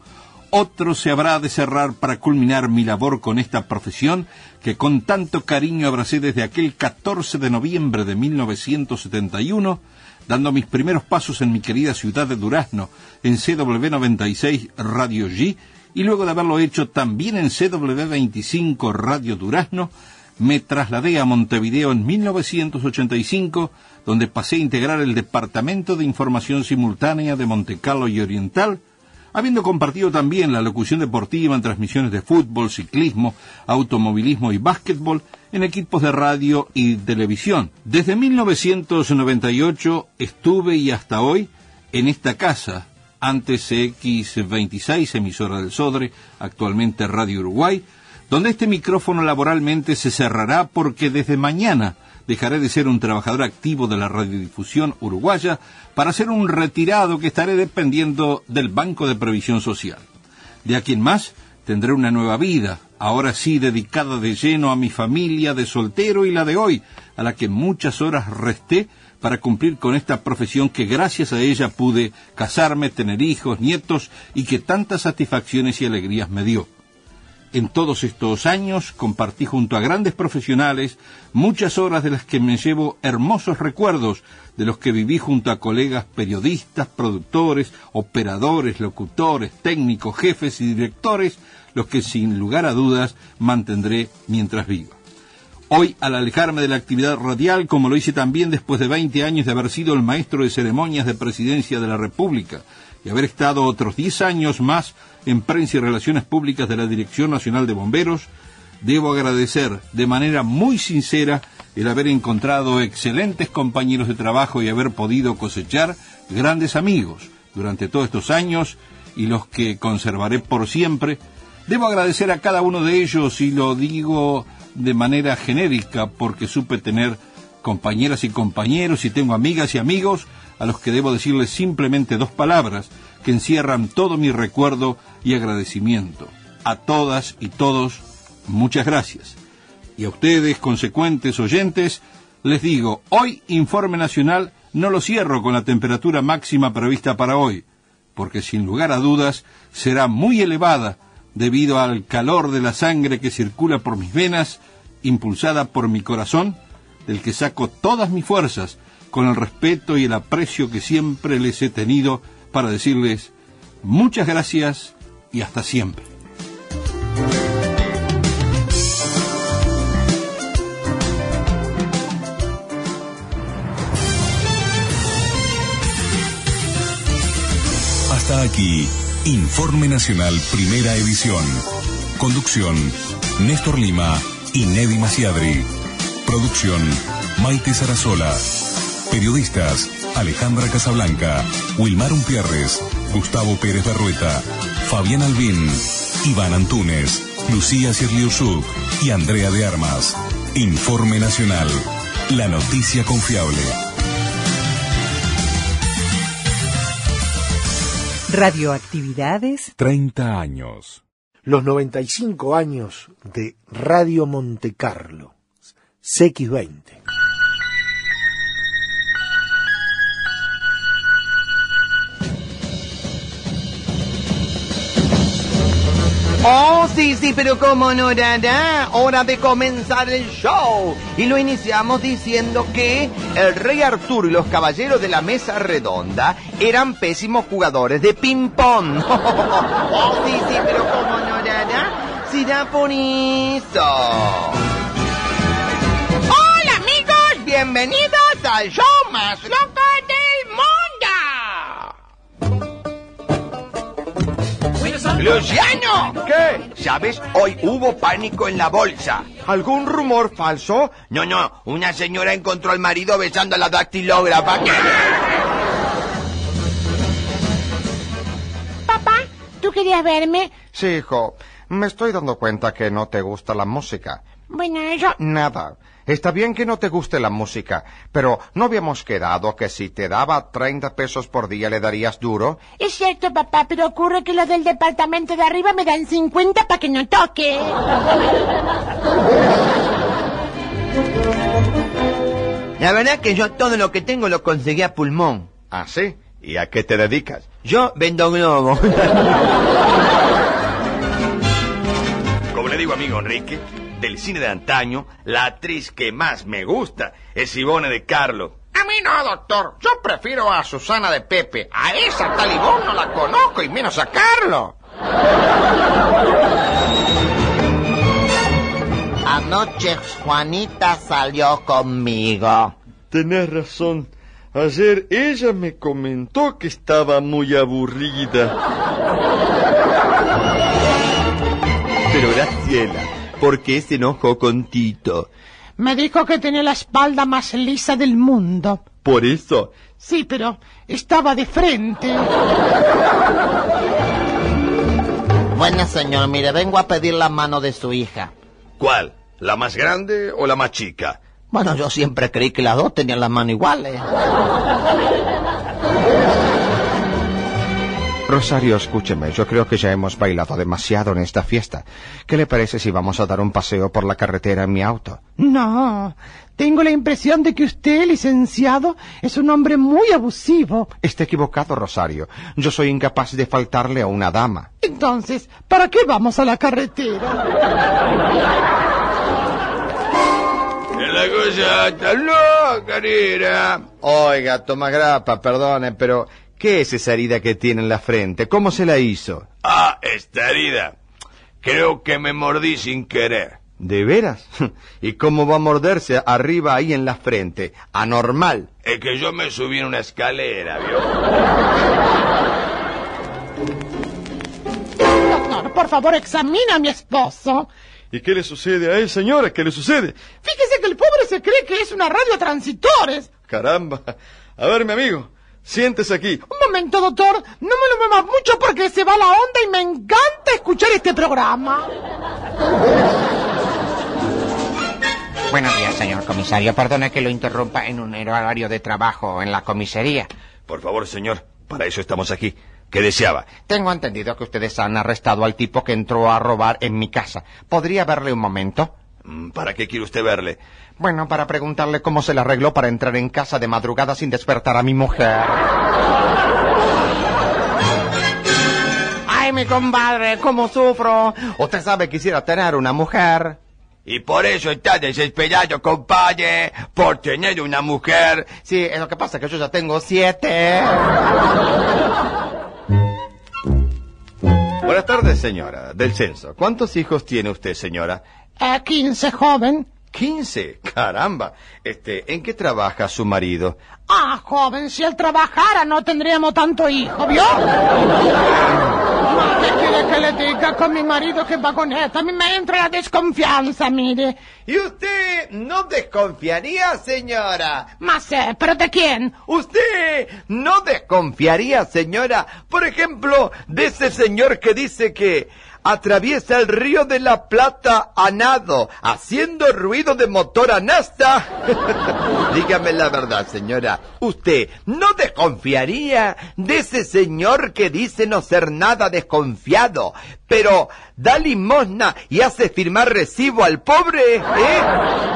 Speaker 6: otro se habrá de cerrar para culminar mi labor con esta profesión que con tanto cariño abracé desde aquel 14 de noviembre de 1971, dando mis primeros pasos en mi querida ciudad de Durazno, en CW96 Radio G, y luego de haberlo hecho también en CW25 Radio Durazno, me trasladé a Montevideo en 1985, donde pasé a integrar el Departamento de Información Simultánea de Montecarlo y Oriental, habiendo compartido también la locución deportiva en transmisiones de fútbol, ciclismo, automovilismo y básquetbol en equipos de radio y televisión. Desde 1998 estuve y hasta hoy en esta casa, antes X26, emisora del Sodre, actualmente Radio Uruguay, donde este micrófono laboralmente se cerrará porque desde mañana dejaré de ser un trabajador activo de la radiodifusión uruguaya para ser un retirado que estaré dependiendo del Banco de Previsión Social. De aquí en más tendré una nueva vida, ahora sí dedicada de lleno a mi familia de soltero y la de hoy, a la que muchas horas resté para cumplir con esta profesión que gracias a ella pude casarme, tener hijos, nietos y que tantas satisfacciones y alegrías me dio. En todos estos años compartí junto a grandes profesionales muchas horas de las que me llevo hermosos recuerdos, de los que viví junto a colegas periodistas, productores, operadores, locutores, técnicos, jefes y directores, los que sin lugar a dudas mantendré mientras viva. Hoy, al alejarme de la actividad radial, como lo hice también después de 20 años de haber sido el maestro de ceremonias de presidencia de la República y haber estado otros 10 años más en prensa y relaciones públicas de la Dirección Nacional de Bomberos, debo agradecer de manera muy sincera el haber encontrado excelentes compañeros de trabajo y haber podido cosechar grandes amigos durante todos estos años y los que conservaré por siempre. Debo agradecer a cada uno de ellos y lo digo de manera genérica porque supe tener compañeras y compañeros y tengo amigas y amigos a los que debo decirles simplemente dos palabras que encierran todo mi recuerdo y agradecimiento. A todas y todos, muchas gracias. Y a ustedes, consecuentes oyentes, les digo, hoy Informe Nacional no lo cierro con la temperatura máxima prevista para hoy, porque sin lugar a dudas será muy elevada debido al calor de la sangre que circula por mis venas, impulsada por mi corazón, del que saco todas mis fuerzas con el respeto y el aprecio que siempre les he tenido para decirles muchas gracias y hasta siempre.
Speaker 9: Hasta aquí, Informe Nacional Primera Edición. Conducción, Néstor Lima y Neddy Maciadri. Producción, Maite Sarasola. Periodistas, Alejandra Casablanca, Wilmar Umpierres, Gustavo Pérez Barrueta, Fabián Albín, Iván Antunes, Lucía Sirliusuk y Andrea de Armas. Informe Nacional. La noticia confiable.
Speaker 8: Radioactividades.
Speaker 9: 30 años.
Speaker 3: Los 95 años de Radio Monte Carlo. CX20.
Speaker 26: Oh, sí, sí, pero como no era hora de comenzar el show. Y lo iniciamos diciendo que el rey Arturo y los caballeros de la mesa redonda eran pésimos jugadores de ping-pong. oh, sí, sí, pero como no era si da por eso. Hola amigos, bienvenidos al show más loco del Luciano.
Speaker 27: ¿Qué?
Speaker 26: ¿Sabes? Hoy hubo pánico en la bolsa.
Speaker 27: ¿Algún rumor falso?
Speaker 26: No, no. Una señora encontró al marido besando a la dactilógrafa. ¿Qué?
Speaker 11: Papá, ¿tú querías verme?
Speaker 27: Sí, hijo. Me estoy dando cuenta que no te gusta la música.
Speaker 11: Bueno, eso...
Speaker 27: Nada. Está bien que no te guste la música, pero ¿no habíamos quedado que si te daba 30 pesos por día le darías duro?
Speaker 11: Es cierto, papá, pero ocurre que los del departamento de arriba me dan 50 para que no toque.
Speaker 26: La verdad que yo todo lo que tengo lo conseguí a pulmón.
Speaker 27: ¿Ah, sí? ¿Y a qué te dedicas?
Speaker 26: Yo vendo globo.
Speaker 28: Como le digo, amigo Enrique, del cine de antaño, la actriz que más me gusta es Ivone de Carlo.
Speaker 27: A mí no, doctor. Yo prefiero a Susana de Pepe. A esa talibón no la conozco y menos a Carlo. Anoche Juanita salió conmigo.
Speaker 29: Tenés razón. Ayer ella me comentó que estaba muy aburrida.
Speaker 30: Pero Graciela, ¿por qué se enojó con Tito?
Speaker 11: Me dijo que tenía la espalda más lisa del mundo.
Speaker 29: ¿Por eso?
Speaker 11: Sí, pero estaba de frente.
Speaker 27: Bueno, señor, mire, vengo a pedir la mano de su hija.
Speaker 28: ¿Cuál? ¿La más grande o la más chica?
Speaker 27: Bueno, yo siempre creí que las dos tenían las manos iguales. Rosario, escúcheme, yo creo que ya hemos bailado demasiado en esta fiesta. ¿Qué le parece si vamos a dar un paseo por la carretera en mi auto?
Speaker 11: No, tengo la impresión de que usted, licenciado, es un hombre muy abusivo.
Speaker 27: Está equivocado, Rosario. Yo soy incapaz de faltarle a una dama.
Speaker 11: Entonces, ¿para qué vamos a la carretera?
Speaker 28: la cosa está loca, nena.
Speaker 27: Oiga, toma grapa, perdone, pero ¿qué es esa herida que tiene en la frente? ¿Cómo se la hizo?
Speaker 28: Ah, esta herida. Creo que me mordí sin querer.
Speaker 27: ¿De veras? ¿Y cómo va a morderse arriba ahí en la frente? Anormal.
Speaker 28: Es que yo me subí en una escalera, ¿vio?
Speaker 11: Doctor, por favor, examina a mi esposo.
Speaker 29: ¿Y qué le sucede a él, señora? ¿Qué le sucede?
Speaker 11: Fíjese que el pobre se cree que es una radio transitores.
Speaker 29: Caramba. A ver, mi amigo, siéntese aquí.
Speaker 11: Un momento, doctor. No me lo muevas mucho porque se va la onda y me encanta escuchar este programa.
Speaker 27: Buenos días, señor comisario. Perdone que lo interrumpa en un horario de trabajo en la comisaría.
Speaker 28: Por favor, señor, para eso estamos aquí. ¿Qué deseaba?
Speaker 27: Tengo entendido que ustedes han arrestado al tipo que entró a robar en mi casa. ¿Podría verle un momento?
Speaker 28: Mm, ¿Para qué quiere usted verle?
Speaker 27: Bueno, para preguntarle cómo se le arregló para entrar en casa de madrugada sin despertar a mi mujer. Ay, mi compadre, cómo sufro. Usted sabe, quisiera tener una mujer.
Speaker 28: Y por eso está desesperado, compadre, por tener una mujer.
Speaker 27: Sí, es lo que pasa, que yo ya tengo siete. Buenas tardes, señora, del censo. ¿Cuántos hijos tiene usted, señora?
Speaker 11: Eh, quince, joven.
Speaker 27: ¿Quince? Caramba. Este, ¿en qué trabaja su marido?
Speaker 11: Ah, joven, si él trabajara no tendríamos tanto hijo, ¿vio? ¿Qué quiere que le diga con mi marido que va con esta? A mí me entra la desconfianza, mire.
Speaker 27: ¿Y usted no desconfiaría, señora?
Speaker 11: Más, ¿pero de quién?
Speaker 27: ¿Usted no desconfiaría, señora, por ejemplo, de ese señor que dice que atraviesa el río de la Plata a nado, haciendo ruido de motor a nasta. Dígame la verdad, señora. ¿Usted no desconfiaría de ese señor que dice no ser nada desconfiado, pero da limosna y hace firmar recibo al pobre? ¿Eh?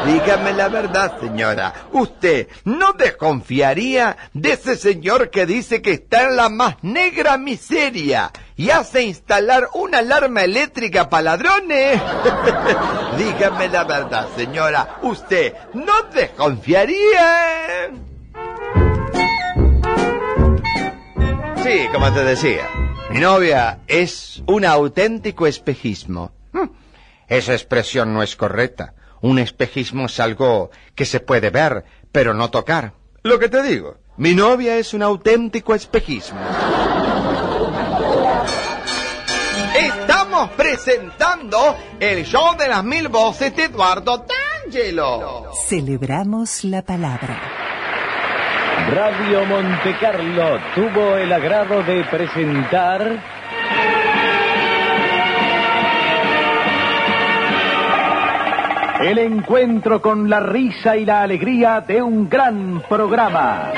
Speaker 27: Dígame la verdad, señora. ¿Usted no desconfiaría de ese señor que dice que está en la más negra miseria? Y hace instalar una alarma eléctrica para ladrones. Dígame la verdad, señora, ¿usted no desconfiaría? Sí, como te decía, mi novia es un auténtico espejismo. Hm, esa expresión no es correcta. Un espejismo es algo que se puede ver, pero no tocar. Lo que te digo, mi novia es un auténtico espejismo. Estamos presentando el show de las mil voces de Eduardo D'Angelo.
Speaker 18: Celebramos la palabra.
Speaker 31: Radio Monte Carlo tuvo el agrado de presentar el encuentro con la risa y la alegría de un gran programa.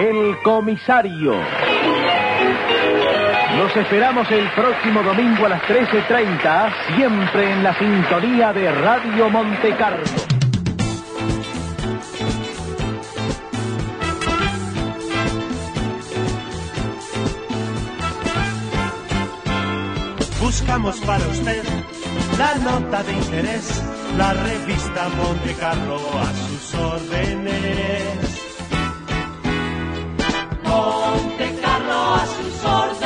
Speaker 31: El comisario. Los esperamos el próximo domingo a las 13.30, siempre en la sintonía de Radio Monte Carlo.
Speaker 32: buscamos para usted la nota de interés, la revista Monte Carlo a sus órdenes.
Speaker 33: Monte Carlo a sus órdenes.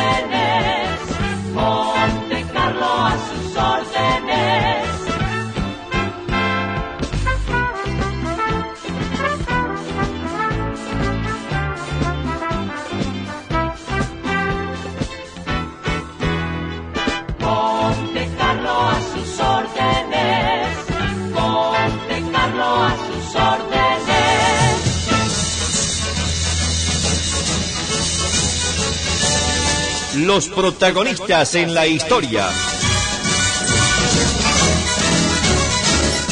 Speaker 34: Los protagonistas en la historia.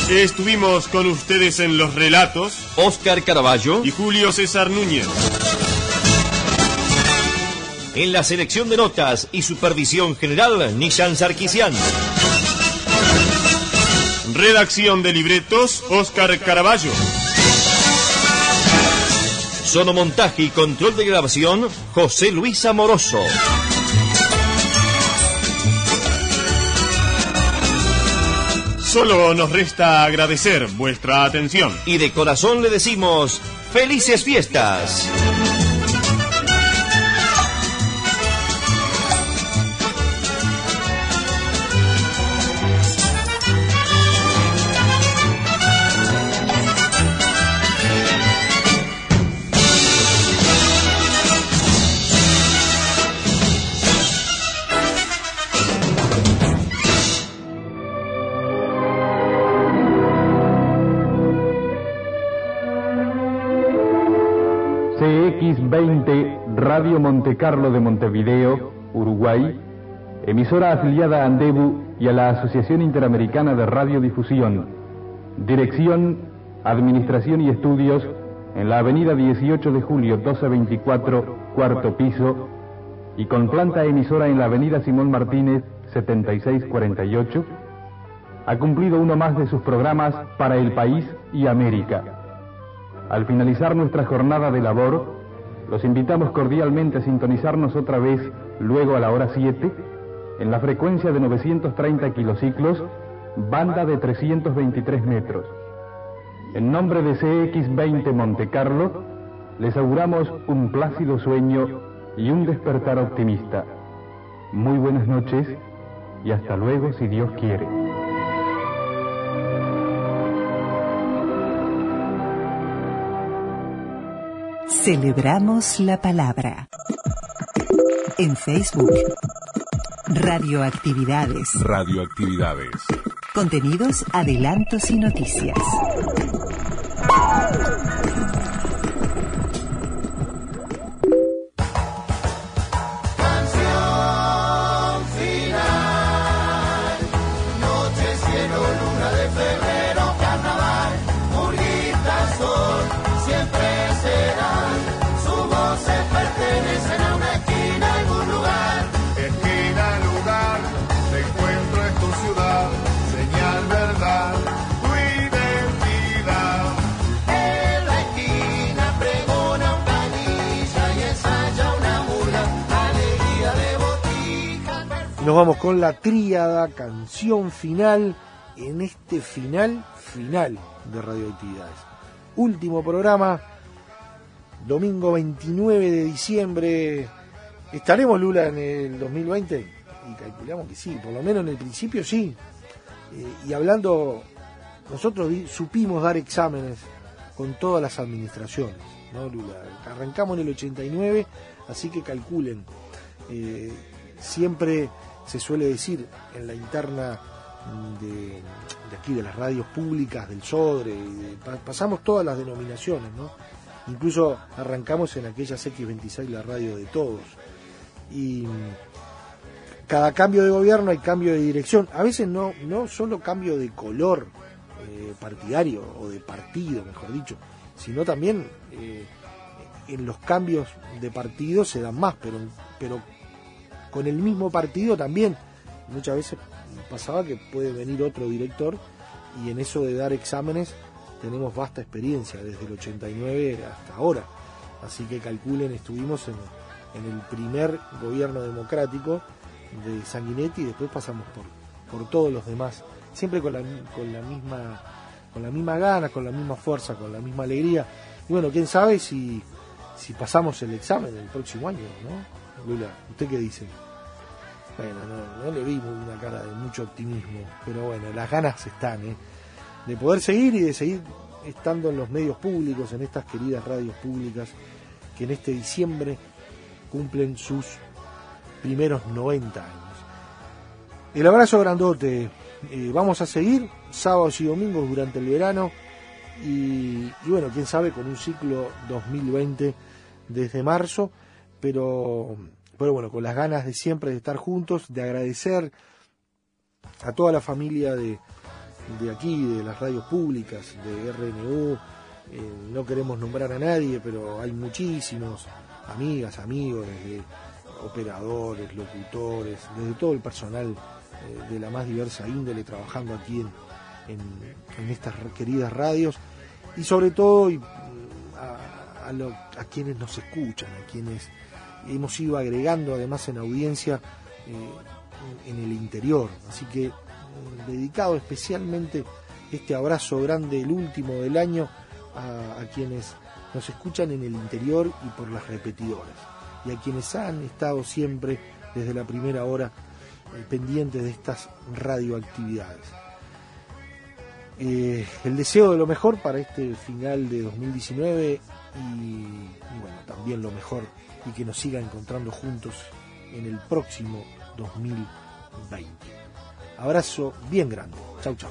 Speaker 35: Estuvimos con ustedes en los relatos.
Speaker 34: Oscar Caraballo.
Speaker 35: Y Julio César Núñez.
Speaker 34: En la selección de notas y supervisión general, Nishan Sarkisian.
Speaker 35: Redacción de libretos, Oscar Caraballo.
Speaker 34: Sonomontaje y control de grabación, José Luis Amoroso.
Speaker 35: Solo nos resta agradecer vuestra atención.
Speaker 34: Y de corazón le decimos, felices fiestas.
Speaker 36: Radio Montecarlo de Montevideo, Uruguay, emisora afiliada a Andebu y a la Asociación Interamericana de Radiodifusión. Dirección, Administración y Estudios en la Avenida 18 de Julio 1224, cuarto piso, y con planta emisora en la Avenida Simón Martínez 7648, ha cumplido uno más de sus programas para el país y América. Al finalizar nuestra jornada de labor, los invitamos cordialmente a sintonizarnos otra vez luego a la hora 7 en la frecuencia de 930 kilociclos, banda de 323 metros. En nombre de CX20 Monte Carlo, les auguramos un plácido sueño y un despertar optimista. Muy buenas noches y hasta luego si Dios quiere.
Speaker 18: Celebramos la palabra. En Facebook. Radioactividades.
Speaker 9: Radioactividades.
Speaker 18: Contenidos, adelantos y noticias.
Speaker 3: Nos vamos con la tríada, canción final, en este final final de Radioactividades. Último programa, domingo 29 de diciembre. ¿Estaremos, Lula, en el 2020? Y calculamos que sí, por lo menos en el principio sí. Eh, y hablando, nosotros supimos dar exámenes con todas las administraciones, ¿no, Lula? Arrancamos en el 89, así que calculen. Eh, siempre se suele decir en la interna de, aquí, de las radios públicas, del Sodre, de- pa- pasamos todas las denominaciones, ¿no? Incluso arrancamos en aquellas X26, la radio de todos. Y cada cambio de gobierno hay cambio de dirección. A veces no, no solo cambio de color eh, partidario o de partido, mejor dicho, sino también eh, en los cambios de partido se dan más, pero, pero con el mismo partido también. Muchas veces pasaba que puede venir otro director y en eso de dar exámenes tenemos vasta experiencia desde el 89 hasta ahora. Así que calculen, estuvimos en, en el primer gobierno democrático de Sanguinetti y después pasamos por, por todos los demás, siempre con la, con la misma con la misma gana, con la misma fuerza, con la misma alegría. Y bueno, quién sabe si, si pasamos el examen el próximo año, ¿no? Lula, ¿usted qué dice? Bueno, no, no le vi una cara de mucho optimismo, pero bueno, las ganas están, ¿eh? De poder seguir y de seguir estando en los medios públicos, en estas queridas radios públicas, que en este diciembre cumplen sus primeros 90 años. El abrazo grandote. Eh, vamos a seguir sábados y domingos durante el verano y, y bueno, quién sabe con un ciclo 2020 desde marzo, pero, pero bueno, con las ganas de siempre de estar juntos, de agradecer a toda la familia de, de aquí, de las radios públicas, de RNU, eh, no queremos nombrar a nadie, pero hay muchísimos, amigas, amigos, desde operadores, locutores, desde todo el personal eh, de la más diversa índole trabajando aquí en, en- estas queridas radios. Y sobre todo y, mm, a, a lo- a quienes nos escuchan, a quienes hemos ido agregando además en audiencia eh, en el interior. Así que mm, dedicado especialmente este abrazo grande, el último del año, a, quienes nos escuchan en el interior y por las repetidoras. Y a quienes han estado siempre desde la primera hora eh, pendientes de estas radioactividades. Eh, el deseo de lo mejor para este final de 2019 y, y bueno, también lo mejor y que nos siga encontrando juntos en el próximo 2020. Abrazo bien grande. Chau, chau.